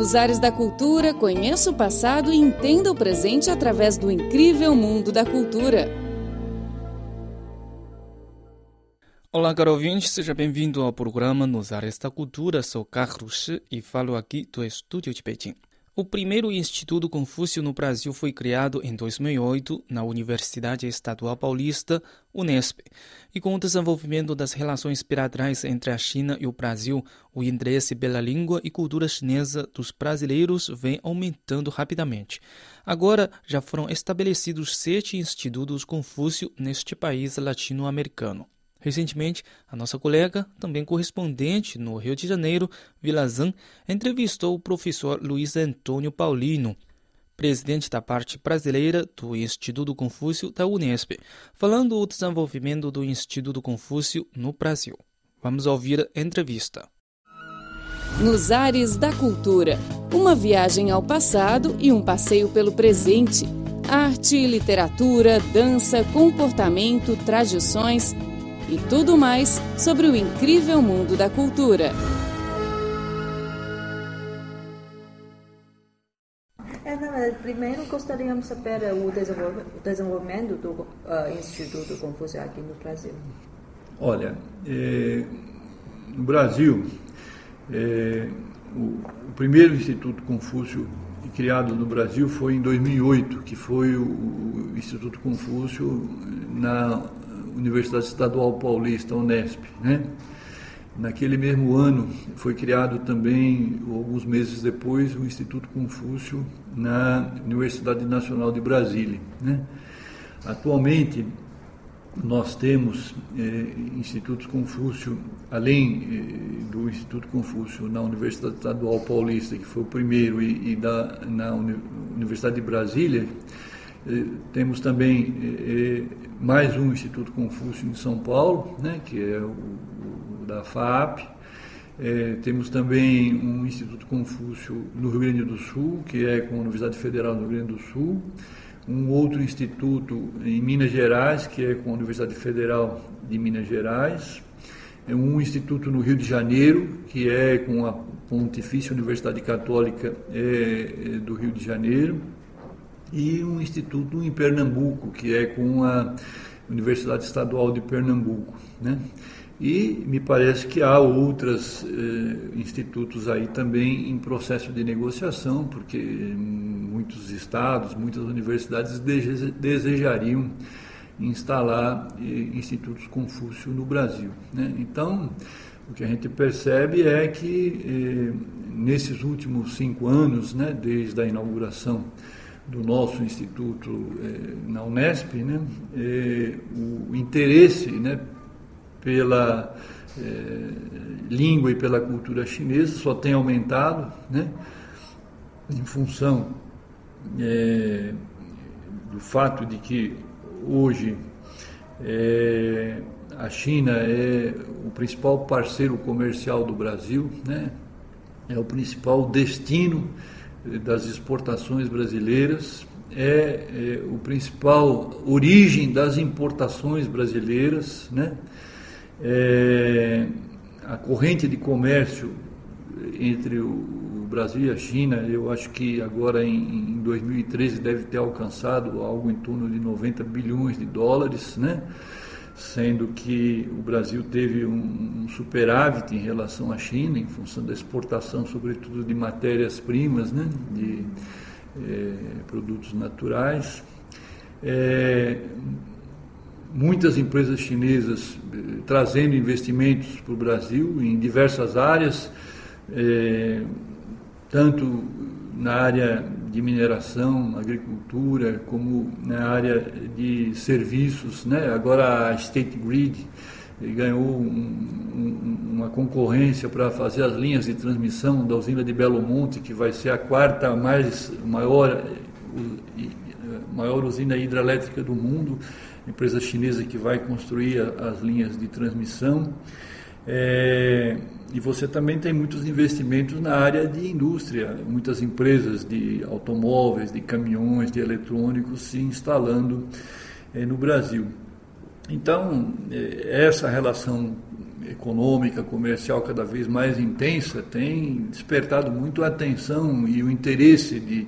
Nos ares da cultura, conheça o passado e entenda o presente através do incrível mundo da cultura. Olá, caro ouvinte, seja bem-vindo ao programa Nos Ares da Cultura. Sou Carlos e falo aqui do estúdio de Pequim. O primeiro Instituto Confúcio no Brasil foi criado em 2008 na Universidade Estadual Paulista, Unesp. E com o desenvolvimento das relações bilaterais entre a China e o Brasil, o interesse pela língua e cultura chinesa dos brasileiros vem aumentando rapidamente. Agora já foram estabelecidos sete institutos Confúcio neste país latino-americano. Recentemente, a nossa colega, também correspondente no Rio de Janeiro, Vilazan, entrevistou o professor Luiz Antônio Paulino, presidente da parte brasileira do Instituto Confúcio da Unesp, falando do desenvolvimento do Instituto Confúcio no Brasil. Vamos ouvir a entrevista. Nos ares da cultura, uma viagem ao passado e um passeio pelo presente. Arte, literatura, dança, comportamento, tradições e tudo mais sobre o incrível mundo da cultura. É, primeiro gostaríamos de saber o desenvolvimento do uh, Instituto Confúcio aqui no Brasil. Olha, é, no Brasil, é, o, o, primeiro Instituto Confúcio criado no Brasil foi em 2008, que foi o, o Instituto Confúcio na Universidade Estadual Paulista, Unesp, né? Naquele mesmo ano foi criado também, alguns meses depois, o Instituto Confúcio na Universidade Nacional de Brasília. Né? Atualmente, nós temos eh, institutos Confúcio, além eh, do Instituto Confúcio na Universidade Estadual Paulista, que foi o primeiro, e, e da, na Universidade de Brasília, temos também mais um Instituto Confúcio em São Paulo, né, que é o, o da FAP. É, temos também um Instituto Confúcio no Rio Grande do Sul, que é com a Universidade Federal do Rio Grande do Sul. Um outro instituto em Minas Gerais, que é com a Universidade Federal de Minas Gerais. É um instituto no Rio de Janeiro, que é com a Pontifícia Universidade Católica é, do Rio de Janeiro e um instituto em Pernambuco, que é com a Universidade Estadual de Pernambuco. Né? E me parece que há outros eh, institutos aí também em processo de negociação, porque muitos estados, muitas universidades desejariam instalar eh, institutos Confúcio no Brasil. Né? Então, o que a gente percebe é que eh, nesses últimos cinco anos, né, desde a inauguração do nosso instituto eh, na Unesp, né, eh, o interesse né, pela eh, língua e pela cultura chinesa só tem aumentado, né, em função do fato de que hoje a China é o principal parceiro comercial do Brasil, né, é o principal destino das exportações brasileiras, é, é, o principal origem das importações brasileiras, né? É, a corrente de comércio entre o Brasil e a China, eu acho que agora em, em 2013 deve ter alcançado algo em torno de 90 bilhões de dólares, né? Sendo que o Brasil teve um, superávit em relação à China, em função da exportação, sobretudo de matérias-primas, né, de é, produtos naturais. É, muitas empresas chinesas eh, trazendo investimentos para o Brasil em diversas áreas, é, tanto na área de mineração, agricultura, como na área de serviços. Né? Agora a State Grid ganhou um, um, uma concorrência para fazer as linhas de transmissão da usina de Belo Monte, que vai ser a quarta mais maior, maior usina hidrelétrica do mundo, empresa chinesa que vai construir as linhas de transmissão. É, e você também tem muitos investimentos na área de indústria, muitas empresas de automóveis, de caminhões, de eletrônicos se instalando eh, no Brasil. Então, eh, essa relação econômica, comercial cada vez mais intensa, tem despertado muito a atenção e o interesse de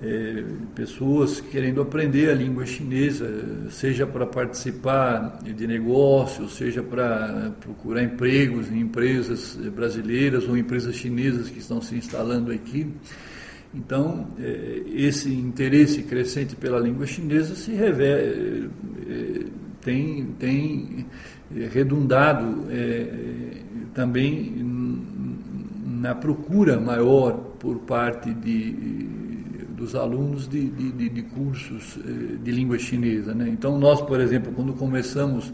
é, pessoas querendo aprender a língua chinesa, seja para participar de negócios, seja para procurar empregos em empresas brasileiras ou empresas chinesas que estão se instalando aqui. Então, é, esse interesse crescente pela língua chinesa se revela, é, tem, tem redundado é, também na procura maior por parte de dos alunos de, de, de cursos eh, de língua chinesa. Né? Então, nós, por exemplo, quando começamos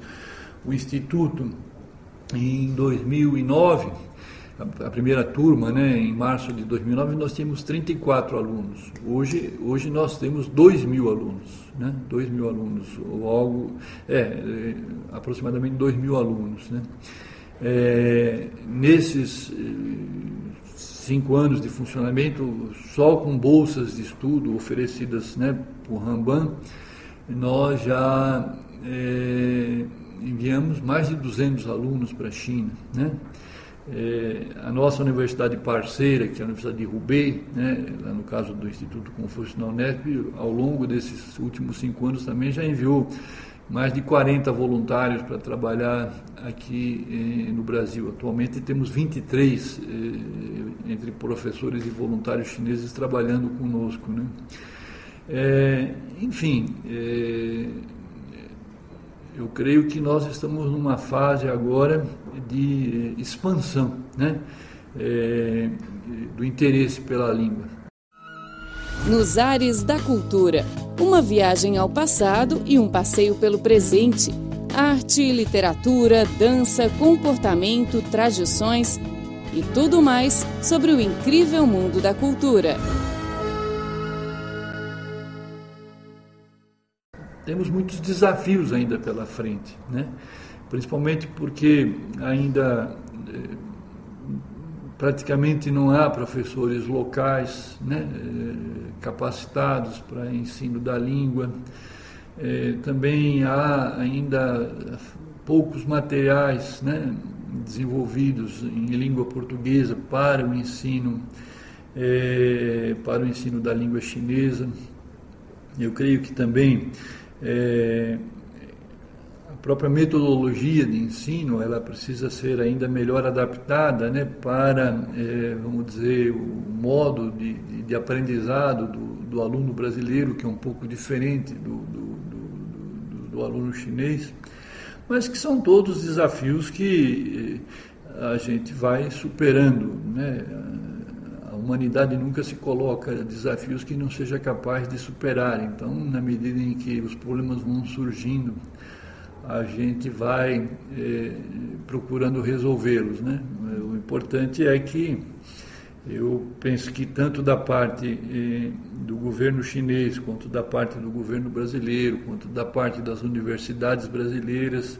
o Instituto em 2009, a, primeira turma, né, em março de 2009, nós tínhamos 34 alunos. Hoje, hoje nós temos 2 mil alunos, né? 2 mil alunos, ou algo, é, é aproximadamente 2 mil alunos. Né? É, nesses cinco anos de funcionamento, só com bolsas de estudo oferecidas né, por Ramban, nós já é, enviamos mais de 200 alunos para a China. Né? É, a nossa universidade parceira, que é a Universidade de Hubei, né, no caso do Instituto Confúcio na Unesp, ao longo desses últimos cinco anos também já enviou mais de 40 voluntários para trabalhar aqui eh, no Brasil. Atualmente temos 23 eh, entre professores e voluntários chineses trabalhando conosco. Né? É, enfim, é, eu creio que nós estamos numa fase agora de expansão né? É, do interesse pela língua. Nos Ares da Cultura uma viagem ao passado e um passeio pelo presente. Arte, literatura, dança, comportamento, tradições e tudo mais sobre o incrível mundo da cultura. Temos muitos desafios ainda pela frente, né? principalmente porque ainda eh, praticamente não há professores locais né, eh, capacitados para ensino da língua. É, também há ainda poucos materiais né, desenvolvidos em língua portuguesa para o ensino é, para o ensino da língua chinesa. Eu creio que também é, própria metodologia de ensino ela precisa ser ainda melhor adaptada né, para, é, vamos dizer, o modo de, de, de aprendizado do, do, aluno brasileiro, que é um pouco diferente do, do, do, aluno chinês, mas que são todos desafios que eh, a gente vai superando. Né? A humanidade nunca se coloca desafios que não seja capaz de superar. Então, na medida em que os problemas vão surgindo, a gente vai eh, procurando resolvê-los. Né? O importante é que eu penso que tanto da parte eh, do governo chinês, quanto da parte do governo brasileiro, quanto da parte das universidades brasileiras,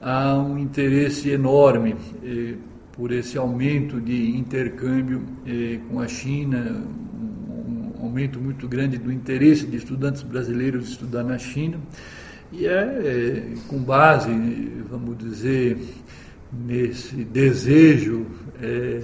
há um interesse enorme eh, por esse aumento de intercâmbio com a China, um aumento muito grande do interesse de estudantes brasileiros estudar na China. E é, é com base, vamos dizer, nesse desejo é,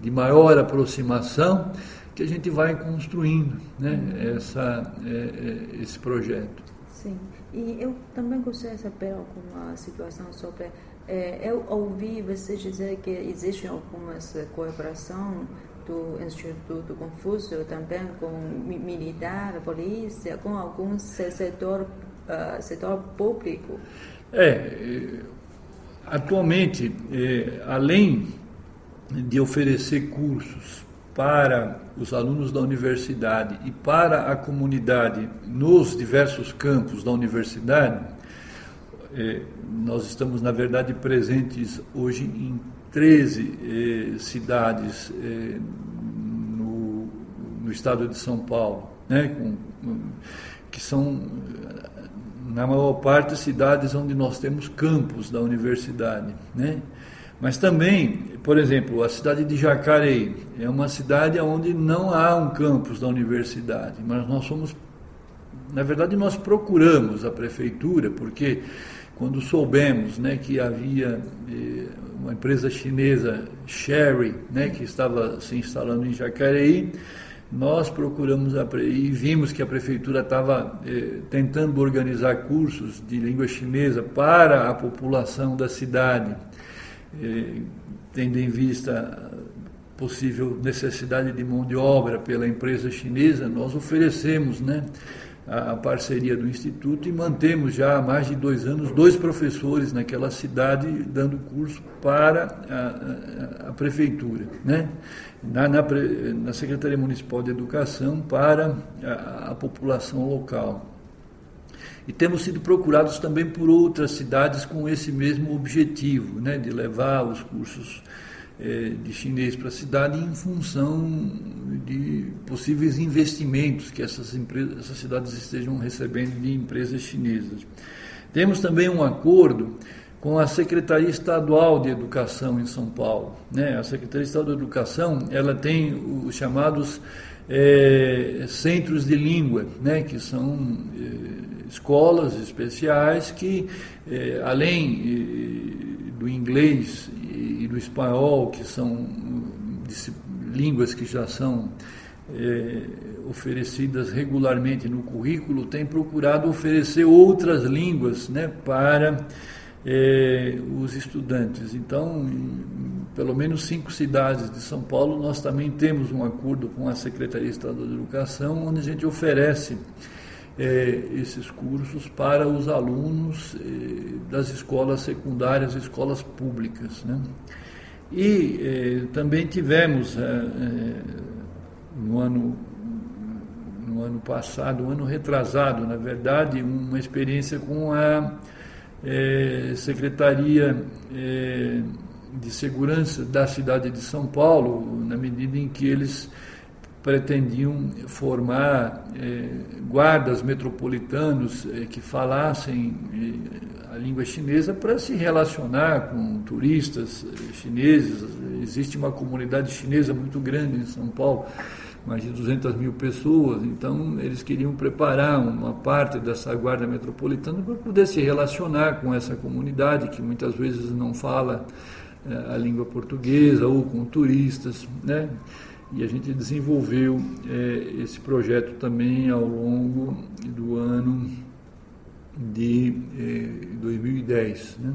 de maior aproximação que a gente vai construindo né, essa, é, é, esse projeto. Sim, e eu também gostaria de saber alguma situação sobre. É, eu ouvi você dizer que existe alguma colaboração do Instituto Confúcio também com militar, polícia, com algum setor uh, setor público? É, atualmente, é, além de oferecer cursos para os alunos da universidade e para a comunidade nos diversos campos da universidade, é, nós estamos, na verdade, presentes hoje em 13 cidades no, no, estado de São Paulo, né, com, que são na maior parte cidades onde nós temos campos da universidade, né? Mas também, por exemplo, a cidade de Jacareí é uma cidade onde não há um campus da universidade, mas nós somos, na verdade, nós procuramos a prefeitura porque quando soubemos né, que havia eh, uma empresa chinesa, Sherry, né, que estava se instalando em Jacareí, nós procuramos e vimos que a prefeitura estava eh, tentando organizar cursos de língua chinesa para a população da cidade, eh, tendo em vista possível necessidade de mão de obra pela empresa chinesa, nós oferecemos né, a, parceria do Instituto e mantemos já há mais de dois anos dois professores naquela cidade dando curso para a, a, a prefeitura, né? Na, na, na, Secretaria Municipal de Educação para a, população local. E temos sido procurados também por outras cidades com esse mesmo objetivo, né, de levar os cursos de chinês para a cidade em função de possíveis investimentos que essas, empresas, essas cidades estejam recebendo de empresas chinesas. Temos também um acordo com a Secretaria Estadual de Educação em São Paulo. Né? A Secretaria Estadual de Educação ela tem os chamados é, centros de língua, né? que são é, escolas especiais que, é, além do inglês e do espanhol, que são línguas que já são é, oferecidas regularmente no currículo, tem procurado oferecer outras línguas né, para é, os estudantes. Então, em pelo menos cinco cidades de São Paulo, nós também temos um acordo com a Secretaria Estadual de Educação, onde a gente oferece é, esses cursos para os alunos é, das escolas secundárias, escolas públicas. Né? E é, também tivemos no ano no ano passado, no ano retrasado, na verdade, uma experiência com a Secretaria de Segurança da cidade de São Paulo, na medida em que eles pretendiam formar eh, guardas metropolitanos eh, que falassem eh, a língua chinesa para se relacionar com turistas chineses. Existe uma comunidade chinesa muito grande em São Paulo, mais de 200 mil pessoas, então eles queriam preparar uma parte dessa guarda metropolitana para poder se relacionar com essa comunidade que muitas vezes não fala a língua portuguesa ou com turistas, né? E a gente desenvolveu é, esse projeto também ao longo do ano de é, 2010. Né?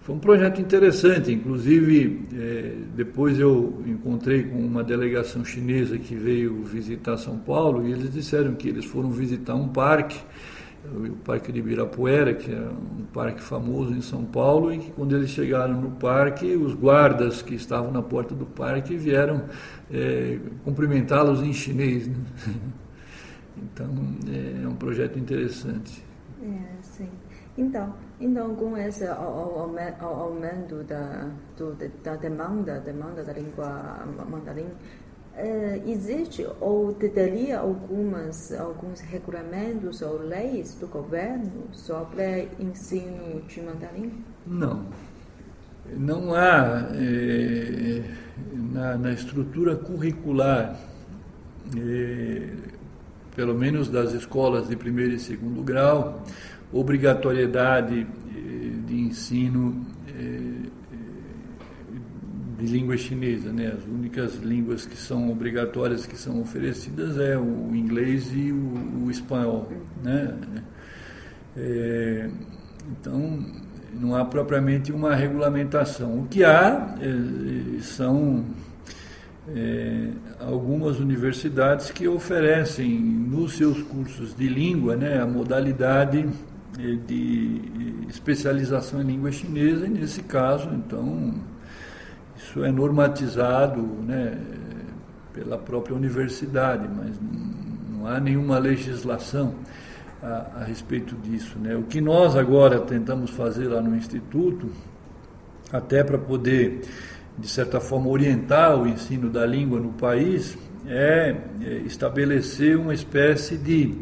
Foi um projeto interessante, inclusive é, depois eu encontrei com uma delegação chinesa que veio visitar São Paulo e eles disseram que eles foram visitar um parque o Parque de Ibirapuera, que é um parque famoso em São Paulo, e que quando eles chegaram no parque, os guardas que estavam na porta do parque vieram é, cumprimentá-los em chinês. Né? Então, é, é um projeto interessante. É, sim. Então, então com esse aumento da, do, da demanda, demanda da língua mandarim, Uh, existe ou teria algumas alguns regulamentos ou leis do governo sobre ensino de mandarim? Não, não há eh, na, na, estrutura curricular, eh, pelo menos das escolas de primeiro e segundo grau, obrigatoriedade eh, de ensino de língua chinesa, né? As únicas línguas que são obrigatórias que são oferecidas é o inglês e o, o espanhol, né? É, então não há propriamente uma regulamentação. O que há é, são é, algumas universidades que oferecem nos seus cursos de língua, né, a modalidade é, de especialização em língua chinesa, e nesse caso, então, isso é normatizado né, pela própria universidade, mas não há nenhuma legislação a, a respeito disso. Né? O que nós agora tentamos fazer lá no Instituto, até para poder, de certa forma, orientar o ensino da língua no país, é, é estabelecer uma espécie de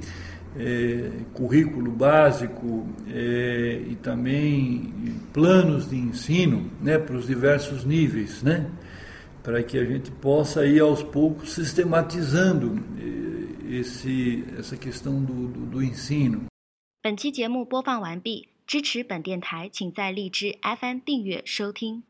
é, currículo básico é, e também planos de ensino né, para os diversos níveis, né, para que a gente possa ir aos poucos sistematizando é, esse, essa questão do, do, do ensino. 本期节目播放完毕。 支持本电台，请在荔枝 FM 订阅收听。